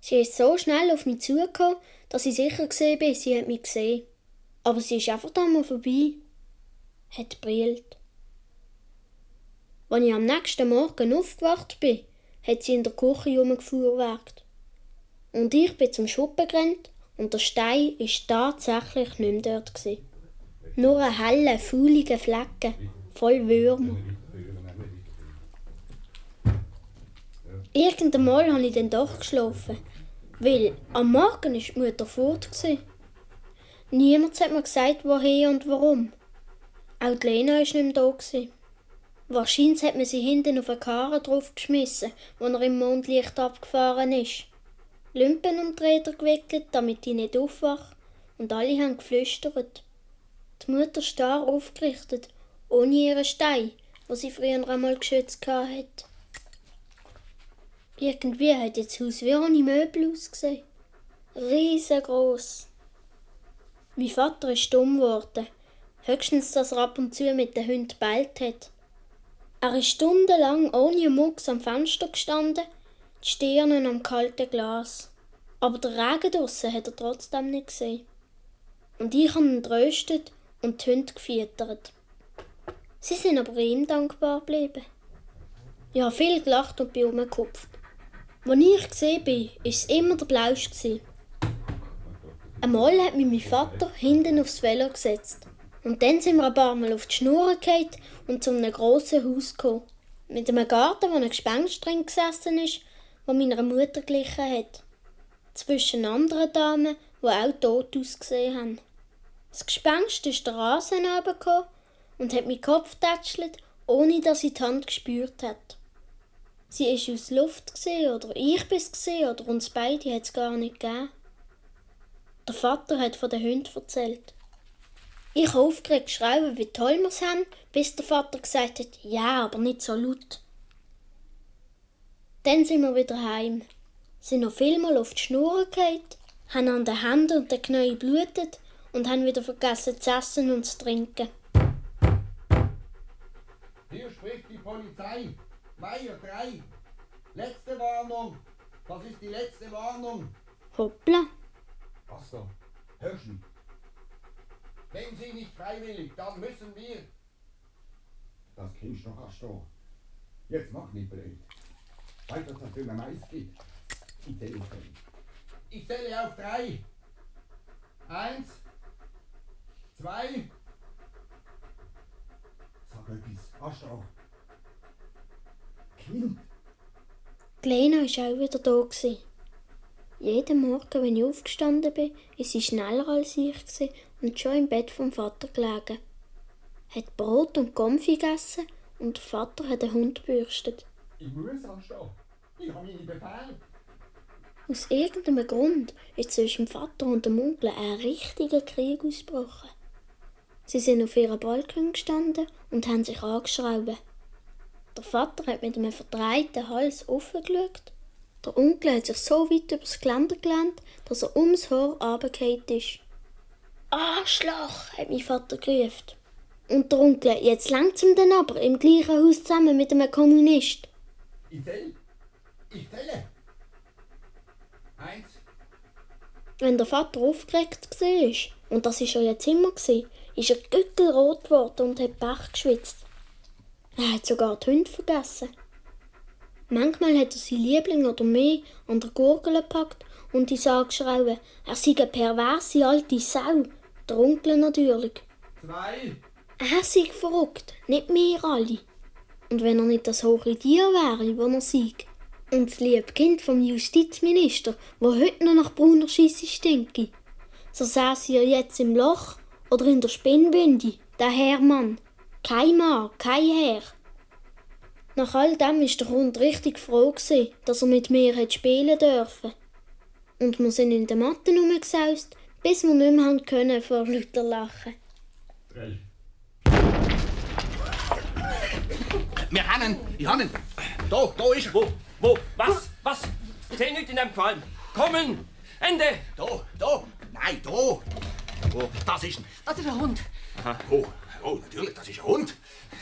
Sie ist so schnell auf mich zugekommen, dass ich sicher gesehen bin, sie hat mich gesehen. Aber sie ist einfach einmal vorbei hat brillt. Als ich am nächsten Morgen aufgewacht bin, hat sie in der Küche herumgefuhrwerkt. Und ich bin zum Schuppen gerannt und der Stein ist tatsächlich nicht mehr dort. Gewesen. Nur ein heller, fauliger Flecken, voll Würmer. Irgendeinmal habe ich dann doch geschlafen, weil am Morgen ist die Mutter fort. Niemand hat mir gesagt, woher und warum. Auch die Lena war nicht mehr da. Wahrscheinlich hat man sie hinten auf einen Karren draufgeschmissen, wo er im Mondlicht abgefahren ist. Lümpen um die Räder gewickelt, damit die nicht aufwacht, und alle haben geflüstert. Die Mutter starr aufgerichtet, ohne ihren Stein, wo sie früher einmal geschützt hat. Irgendwie hat jetzt Haus wie ohne Möbel ausgesehen. Riesengroß. Mein Vater ist dumm geworden. Höchstens, dass er ab und zu mit den Hunden beilt hat. Er ist stundenlang ohne Mucks am Fenster gestanden, die Stirne am kalten Glas. Aber der Regen draussen hat er trotzdem nicht gesehen. Und ich habe ihn tröstet und die Hunde gefüttert. Sie sind aber ihm dankbar geblieben. Ich habe viel gelacht und bin umgekupft. Als ich gesehen bin, war es immer der Blausch. Einmal hat mich mein Vater hinten aufs Velo gesetzt. Und dann sind wir ein paar Mal auf die Schnur gefallen und zu einem grossen Haus gekommen. Mit einem Garten, wo ein Gespenst drin gesessen ist, wo meiner Mutter glichen hat. Zwischen anderen Damen, die auch tot ausgesehen haben. Das Gespenst ist der Rasen runtergekommen und hat meinen Kopf tätschelt, ohne dass sie die Hand gespürt hat. Sie ist aus Luft gesehen oder ich bin gesehen oder uns beide hat es gar nicht gegeben. Der Vater hat von den Hunden erzählt. Ich habe aufgeregt geschrieben, wie toll wir es haben, bis der Vater gesagt hat, ja, aber nicht so laut. Dann sind wir wieder heim, sind noch vielmal auf die Schnur gefallen, haben an den Händen und den Knien blutet und haben wieder vergessen zu essen und zu trinken. Hier spricht die Polizei. Meier 3. Letzte Warnung. Das ist die letzte Warnung. Hoppla. Was da? Hörst du? Wenn Sie nicht freiwillig, dann müssen wir. Das Kind noch erst da. Jetzt mach nicht blöd. Weißt du, was das für ein Mais gibt? Ich zähle auf drei. Ich zähle auf drei. Eins, zwei. Sag etwas. Hast du auch. Kind. Lena war auch wieder da. Jeden Morgen, wenn ich aufgestanden bin, ist sie schneller als ich und schon im Bett vom Vater gelegen. Hat Brot und Konfi gegessen und der Vater hat den Hund gebürstet. Ich muss anstehen. Ich habe meine Befehle. Aus irgendeinem Grund ist zwischen dem Vater und dem Onkel ein richtiger Krieg ausgebrochen. Sie sind auf ihrem Balkon gestanden und haben sich angeschrauben. Der Vater hat mit einem verdrehten Hals offen geschaut. Der Onkel hat sich so weit übers Geländer gelehnt, dass er ums Haar runtergefallen ist. Arschloch, hat mein Vater gerufen. Und der Onkel, jetzt langsam dann aber, im gleichen Haus zusammen mit einem Kommunist. Ich zähle. Ich zähle. Eins, Wenn der Vater aufgeregt war, und das war er jetzt immer, ist er gückelrot geworden und hat Pech geschwitzt. Er hat sogar die Hunde vergessen. Manchmal hat er sein Liebling oder mehr an der Gurgel gepackt und die Sage geschrien, er sei eine perverse alte Sau. Der Onkel natürlich. Zwei. Er sei verrückt, nicht wir alle. Und wenn er nicht das hohe Tier wäre, wo er sei, und das liebe Kind vom Justizminister, wo heute noch nach brauner Scheisse stinke, so säße er jetzt im Loch oder in der Spinnbünde, der Herrmann. Kein Mann, kein Herr. Nach all dem war der Hund richtig froh, gewesen, dass er mit mir hätte spielen dürfen. Und wir sind in der Matte rumgesaust, bis wir nicht mehr können vor lauter Lachen. Drei. Wir haben ihn. Ich habe ihn. Da, da ist er. Wo? Wo? Was? Was? Ich sehe nichts in dem Qualm. Kommen! Ende! Da, da. Nein, da. Oh, das ist ein. Das ist ein Hund. Oh, oh, natürlich, das ist ein Hund.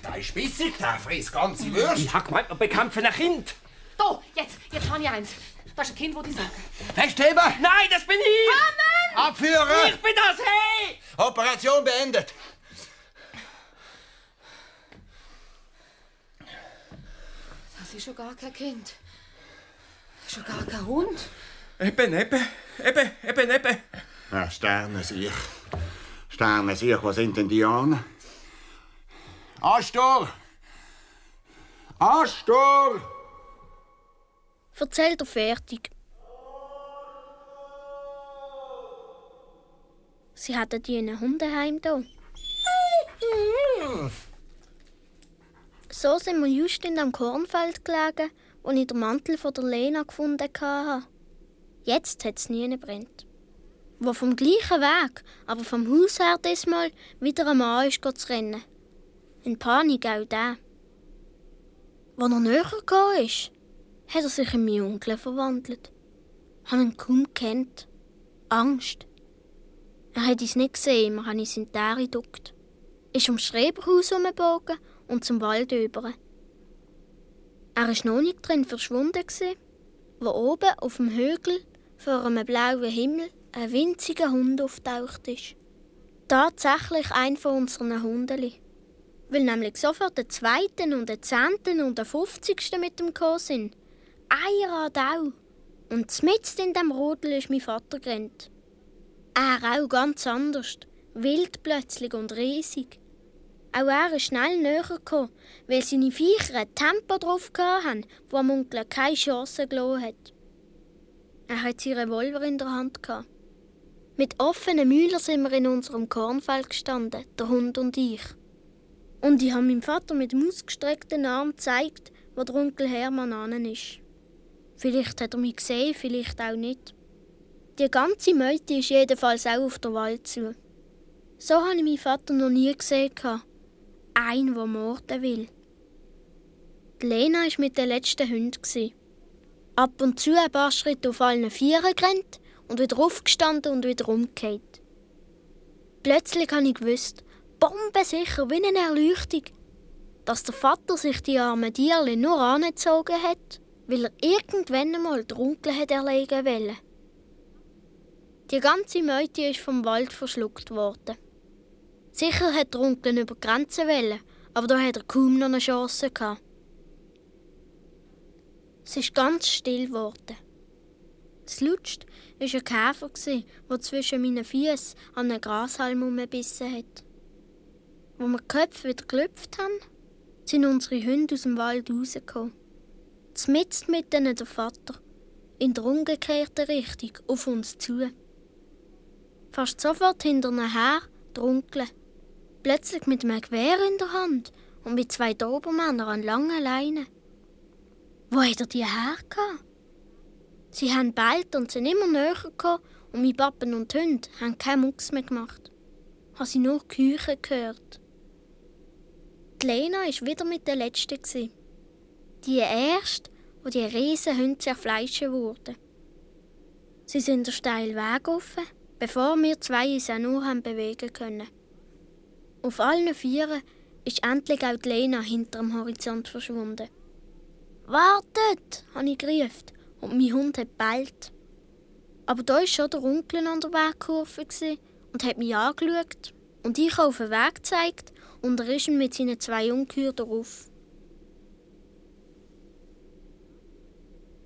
Der ist spissig, der frisst ganze Würste. Ich hab gemeint, wir bekämpfen ein Kind. Da, jetzt, jetzt habe ich eins. Das ist ein Kind, das ich sage. Festheben. Nein, das bin ich! Abführen. Ich bin das, hey! Operation beendet. Das ist schon gar kein Kind. Schon gar kein Hund. Eben, eben, eben, eben, eben. Ja, Sterne sich. Sterne sich, was sind denn die an? Astor! Astor! Erzählt er fertig. Sie hatten die in einem Hundeheim da. So sind wir just in dem Kornfeld gelegen, wo ich den Mantel von der Lena gefunden hatte. Jetzt hat es nie brennt. Wo vom gleichen Weg, aber vom Haus her diesmal wieder ein Mann ist zu rennen. In Panik auch der. Als er näher gekommen hat er sich in meinen Onkel verwandelt. Ich habe ihn kaum gekannt. Angst. Er hat uns nicht gesehen, wir haben uns in die Ähre geduckt. Ist ums Schreberhaus herumgebogen und zum Wald über. Er war noch nicht drin verschwunden, wo oben auf dem Hügel vor einem blauen Himmel ein winziger Hund auftaucht ist. Tatsächlich ein von unseren Hundeli. Weil nämlich sofort der zweiten und der zehnten und der fünfzigsten mit dem gekommen sind. Einer an auch. Und mitten in dem Rodel ist mein Vater gerannt. Er auch ganz anders. Wild plötzlich und riesig. Auch er ist schnell näher gekommen, weil seine Viecher ein Tempo drauf hatten, wo am Onkel keine Chance gelassen hat. Er hat seinen Revolver in der Hand gehabt. Mit offenen Mühlern sind wir in unserem Kornfeld gestanden, der Hund und ich. Und ich habe meinem Vater mit dem ausgestreckten Arm gezeigt, wo der Onkel Hermann an ist. Vielleicht hat er mich gesehen, vielleicht auch nicht. Die ganze Meute ist jedenfalls auch auf der Wald zu. So habe ich meinen Vater noch nie gesehen. Ein, der morden will. Die Lena war mit den letzten Hunden. Ab und zu ein paar Schritte auf allen Vieren gerannt und wieder aufgestanden und wieder umgekehrt. Plötzlich habe ich gewusst, bombensicher wie eine Erleuchtung, dass der Vater sich die armen Tierchen nur angezogen hat, weil er irgendwann einmal den Onkel hat erlegen wollte. Die ganze Meute ist vom Wald verschluckt worden. Sicher hat der Onkel über die Grenzen wollen, aber da hat er kaum noch eine Chance gehabt. Es ist ganz still geworden. Das Lutschst war ein Käfer, der zwischen meinen Füßen an einen Grashalm gebissen hat. Wo wir die Köpfe wieder gelüpft haben, sind unsere Hunde aus dem Wald rausgekommen. Zmitzt mit ihnen der Vater, in der umgekehrten Richtung, auf uns zu. Fast sofort hinter her der Onkel, plötzlich mit einem Gewehr in der Hand und mit zwei Dobermännern an langen Leinen. Wo hat er die hergehabt? Sie haben bald und sind immer näher gekommen und mein Pappen und die Hunde haben keinen Mucks mehr gemacht. Habe sie nur Küche gehört. Die Lena war wieder mit der Letzten. Die erste, wo die riesen Hunde zerfleischen wurden. Sie sind den steilen Weg offen, bevor wir zwei uns auch nur haben bewegen können. Auf allen Vieren ist endlich auch die Lena hinter dem Horizont verschwunden. Wartet, habe ich gerufen und mein Hund hat bellt. Aber da war schon der Onkel an der Wegkurve und hat mich angeschaut und ich auf den Weg gezeigt und er ist mit seinen zwei Ungeheuer darauf.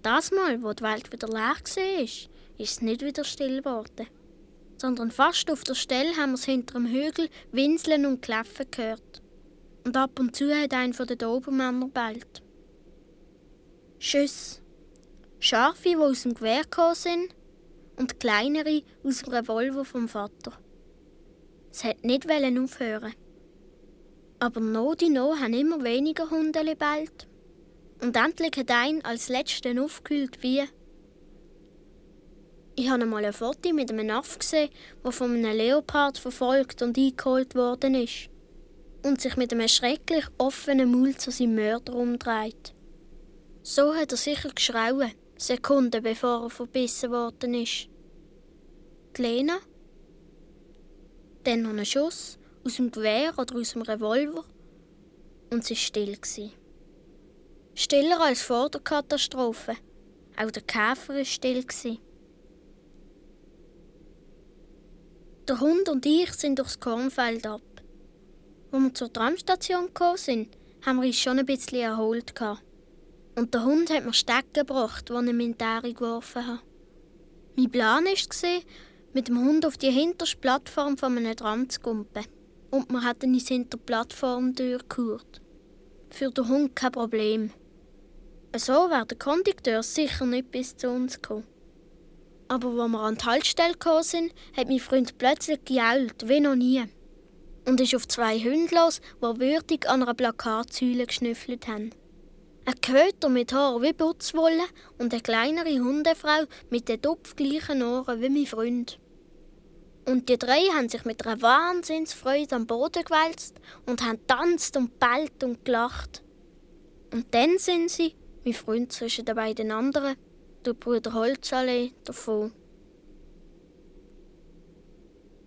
Das Mal, wo die Welt wieder leer war, ist es nicht wieder still geworden. Sondern fast auf der Stelle haben wir es hinter dem Hügel winseln und kläffen gehört. Und ab und zu hat ein von den Dobermännern bellt. Schüsse. Scharfe, die aus dem Gewehr gekommen sind und kleinere aus dem Revolver vom Vater. Es hat nicht aufhören. Aber noch die noch haben immer weniger Hunde bellt. Und endlich hat ein als letzten aufgehüllt wie. Ich habe einmal ein Foto mit einem Aff gesehen, der von einem Leopard verfolgt und eingeholt worden ist. Und sich mit einem schrecklich offenen Mund zu seinem Mörder umdreht. So hat er sicher geschrauen, Sekunden bevor er verbissen worden ist. Die Lena? Dann noch ein Schuss aus dem Gewehr oder aus dem Revolver und sie war still. Stiller als vor der Katastrophe. Auch der Käfer war still. Der Hund und ich sind durchs Kornfeld ab. Als wir zur Tramstation gekommen sind, haben wir uns schon ein bisschen erholt. Und der Hund hat mir Stecken gebracht, die ich in die Ähre geworfen habe. Mein Plan war, mit dem Hund auf die hinterste Plattform von einem Tram zu kumpen. Und wir hatten uns hinter die Plattformtür gehört. Für den Hund kein Problem. So wäre der Kondukteur sicher nicht bis zu uns gekommen. Aber als wir an die Haltestelle gekommen sind, hat mein Freund plötzlich gejault, wie noch nie. Und ist auf zwei Hunde los, die würdig an einer Plakatsäule geschnüffelt haben. Ein Köter mit Haaren wie Putzwolle und eine kleinere Hundefrau mit den topfgleichen Ohren wie mein Freund. Und die drei haben sich mit einer Wahnsinnsfreude am Boden gewälzt und haben tanzt und bellt und gelacht. Und dann sind sie, mein Freund zwischen den beiden anderen, der Bruder Holzallee, davon.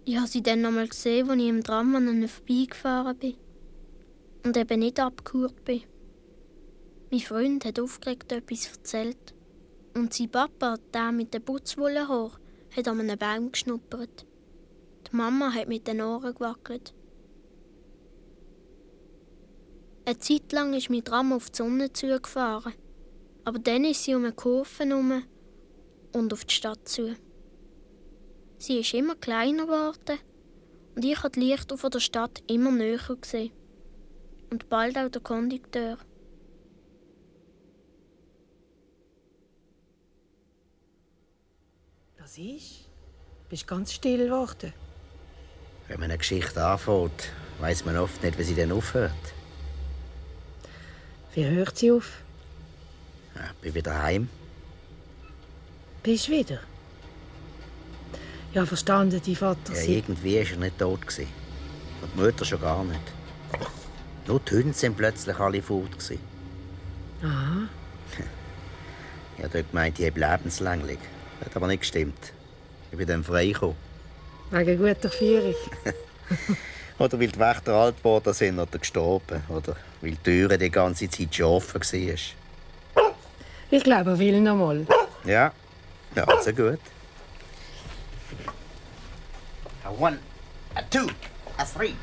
Ich habe sie dann einmal gesehen, als ich im Tram an ihnen vorbeigefahren bin. Und eben nicht abgehört bin. Mein Freund hat aufgeregt etwas erzählt. Und sein Papa, der mit den Putzwollenhaar, hat an einem Baum geschnuppert. Die Mama hat mit den Ohren gewackelt. Eine Zeit lang ist mein Tram auf die Sonne zugefahren. Aber dann ist sie um eine Kurve herum und auf die Stadt zu. Sie ist immer kleiner geworden und ich habe die Lichter von der Stadt immer näher gesehen. Und bald auch der Kondukteur. Was ist? Du bist ganz still geworden. Wenn man eine Geschichte anfängt, weiß man oft nicht, wie sie dann aufhört. Wie hört sie auf? Ja, bin wieder heim. Bist du wieder? Ja, verstanden, dein Vater Ja, sei- irgendwie war er nicht tot. gewesen. Und die Mutter schon gar nicht. Nur die Hunde sind plötzlich alle fort. gewesen. Aha. Ich habe dort gemeint, ich habe lebenslänglich. Hat aber nicht gestimmt. Ich bin dann freigekommen. Wegen guter Führung. Oder weil die Wächter alt geworden sind oder gestorben. Oder weil die Türe die ganze Zeit schon offen war. Ich glaube, er will noch mal. Ja, ja, also gut. A one, a two, a three.